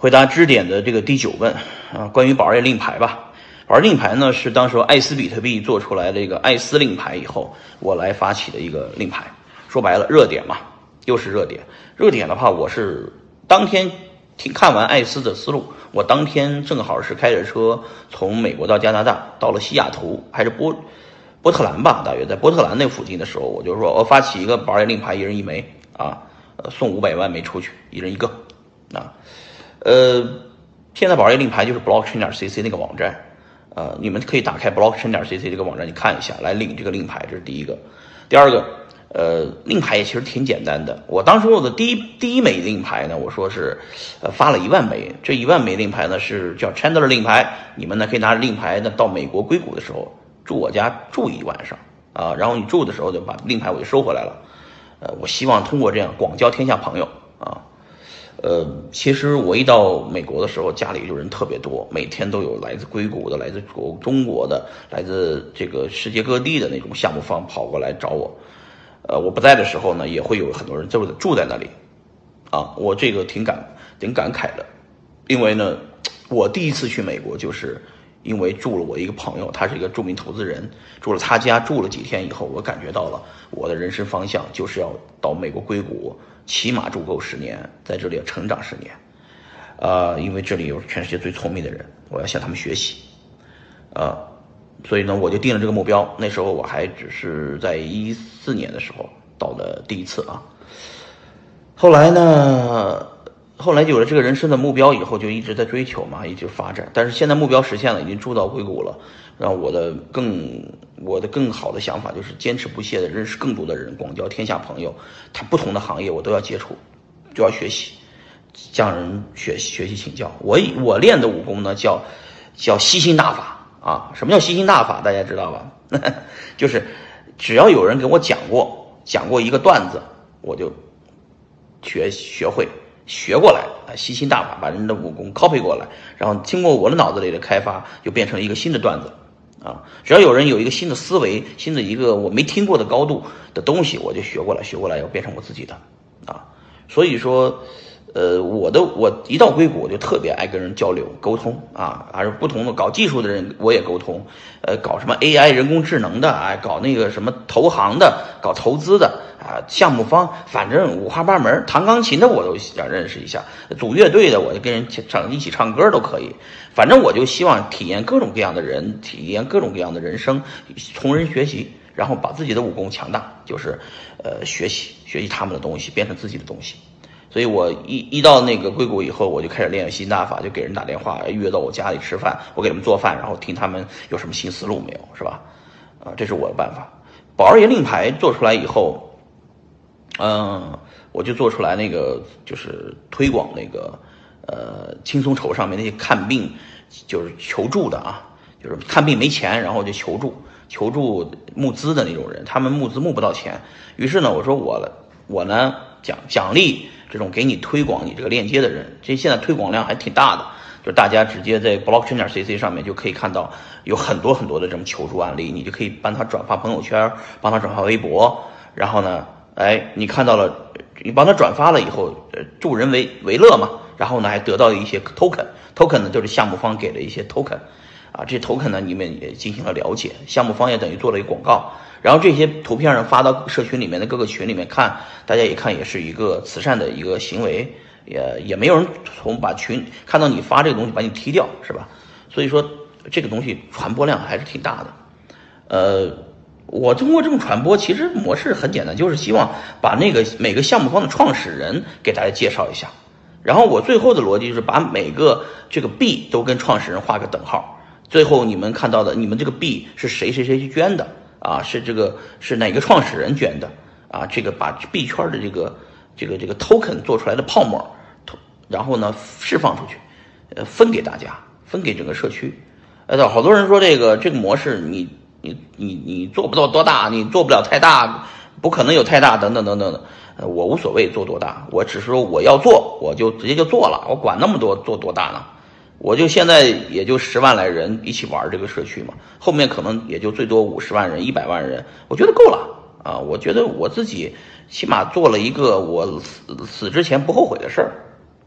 回答支点的这个第九问啊，关于宝儿令牌吧。宝儿令牌呢是当时艾斯比特币做出来这个艾斯令牌以后，我来发起的一个令牌。说白了，热点嘛，又是热点。热点的话，我是当天听看完艾斯的思路，我当天正好是开着车从美国到加拿大，到了西雅图还是波波特兰吧，大约在波特兰那附近的时候，我就说我发起一个宝儿令牌，一人一枚啊，呃，送五百万枚出去，一人一个啊。呃，现在宝儿令牌就是 blockchain 点 cc 那个网站，呃，你们可以打开 blockchain 点 cc 这个网站，你看一下，来领这个令牌，这是第一个。第二个，呃，令牌也其实挺简单的。我当时我的第一第一枚令牌呢，我说是，呃，发了一万枚。这一万枚令牌呢是叫 Chandler 令牌，你们呢可以拿着令牌呢到美国硅谷的时候住我家住一晚上啊，然后你住的时候就把令牌我就收回来了。呃，我希望通过这样广交天下朋友。呃，其实我一到美国的时候，家里就人特别多，每天都有来自硅谷的、来自国中国的、来自这个世界各地的那种项目方跑过来找我。呃，我不在的时候呢，也会有很多人就住在那里。啊，我这个挺感挺感慨的，因为呢，我第一次去美国，就是因为住了我一个朋友，他是一个著名投资人，住了他家住了几天以后，我感觉到了我的人生方向就是要到美国硅谷。起码住够十年，在这里要成长十年，啊，因为这里有全世界最聪明的人，我要向他们学习，啊，所以呢，我就定了这个目标。那时候我还只是在一四年的时候到的第一次啊，后来呢？后来有了这个人生的目标以后，就一直在追求嘛，一直发展。但是现在目标实现了，已经住到硅谷了。让我的更我的更好的想法就是坚持不懈的认识更多的人，广交天下朋友。他不同的行业我都要接触，就要学习，向人学学习请教。我我练的武功呢叫叫吸星大法啊。什么叫吸星大法？大家知道吧？就是只要有人给我讲过讲过一个段子，我就学学会。学过来啊，吸心大法把人的武功 copy 过来，然后经过我的脑子里的开发，就变成了一个新的段子，啊，只要有人有一个新的思维，新的一个我没听过的高度的东西，我就学过来，学过来要变成我自己的，啊，所以说，呃，我的我一到硅谷我就特别爱跟人交流沟通啊，还是不同的搞技术的人我也沟通，呃，搞什么 AI 人工智能的，哎，搞那个什么投行的，搞投资的。啊，项目方反正五花八门，弹钢琴的我都想认识一下，组乐队的我就跟人唱一起唱歌都可以。反正我就希望体验各种各样的人，体验各种各样的人生，从人学习，然后把自己的武功强大，就是呃学习学习他们的东西，变成自己的东西。所以我一一到那个硅谷以后，我就开始练新大法，就给人打电话约到我家里吃饭，我给他们做饭，然后听他们有什么新思路没有，是吧？啊，这是我的办法。宝二爷令牌做出来以后。嗯，我就做出来那个，就是推广那个，呃，轻松筹上面那些看病，就是求助的啊，就是看病没钱，然后就求助，求助募资的那种人，他们募资募不到钱，于是呢，我说我我呢奖奖励这种给你推广你这个链接的人，这现在推广量还挺大的，就大家直接在 blockchain 点 cc 上面就可以看到有很多很多的这种求助案例，你就可以帮他转发朋友圈，帮他转发微博，然后呢。哎，你看到了，你帮他转发了以后，助人为为乐嘛。然后呢，还得到了一些 token，token 呢就是项目方给的一些 token，啊，这 token 呢你们也进行了了解，项目方也等于做了一个广告。然后这些图片上发到社群里面的各个群里面看，大家一看也是一个慈善的一个行为，也也没有人从把群看到你发这个东西把你踢掉，是吧？所以说这个东西传播量还是挺大的，呃。我通过这种传播，其实模式很简单，就是希望把那个每个项目方的创始人给大家介绍一下，然后我最后的逻辑就是把每个这个币都跟创始人画个等号，最后你们看到的，你们这个币是谁谁谁去捐的啊？是这个是哪个创始人捐的啊？这个把币圈的这个这个这个 token 做出来的泡沫，然后呢释放出去，呃，分给大家，分给整个社区。呃，好多人说这个这个模式你。你你你做不到多大，你做不了太大，不可能有太大，等等等等的，我无所谓做多大，我只是说我要做，我就直接就做了，我管那么多做多大呢？我就现在也就十万来人一起玩这个社区嘛，后面可能也就最多五十万人、一百万人，我觉得够了啊！我觉得我自己起码做了一个我死死之前不后悔的事儿。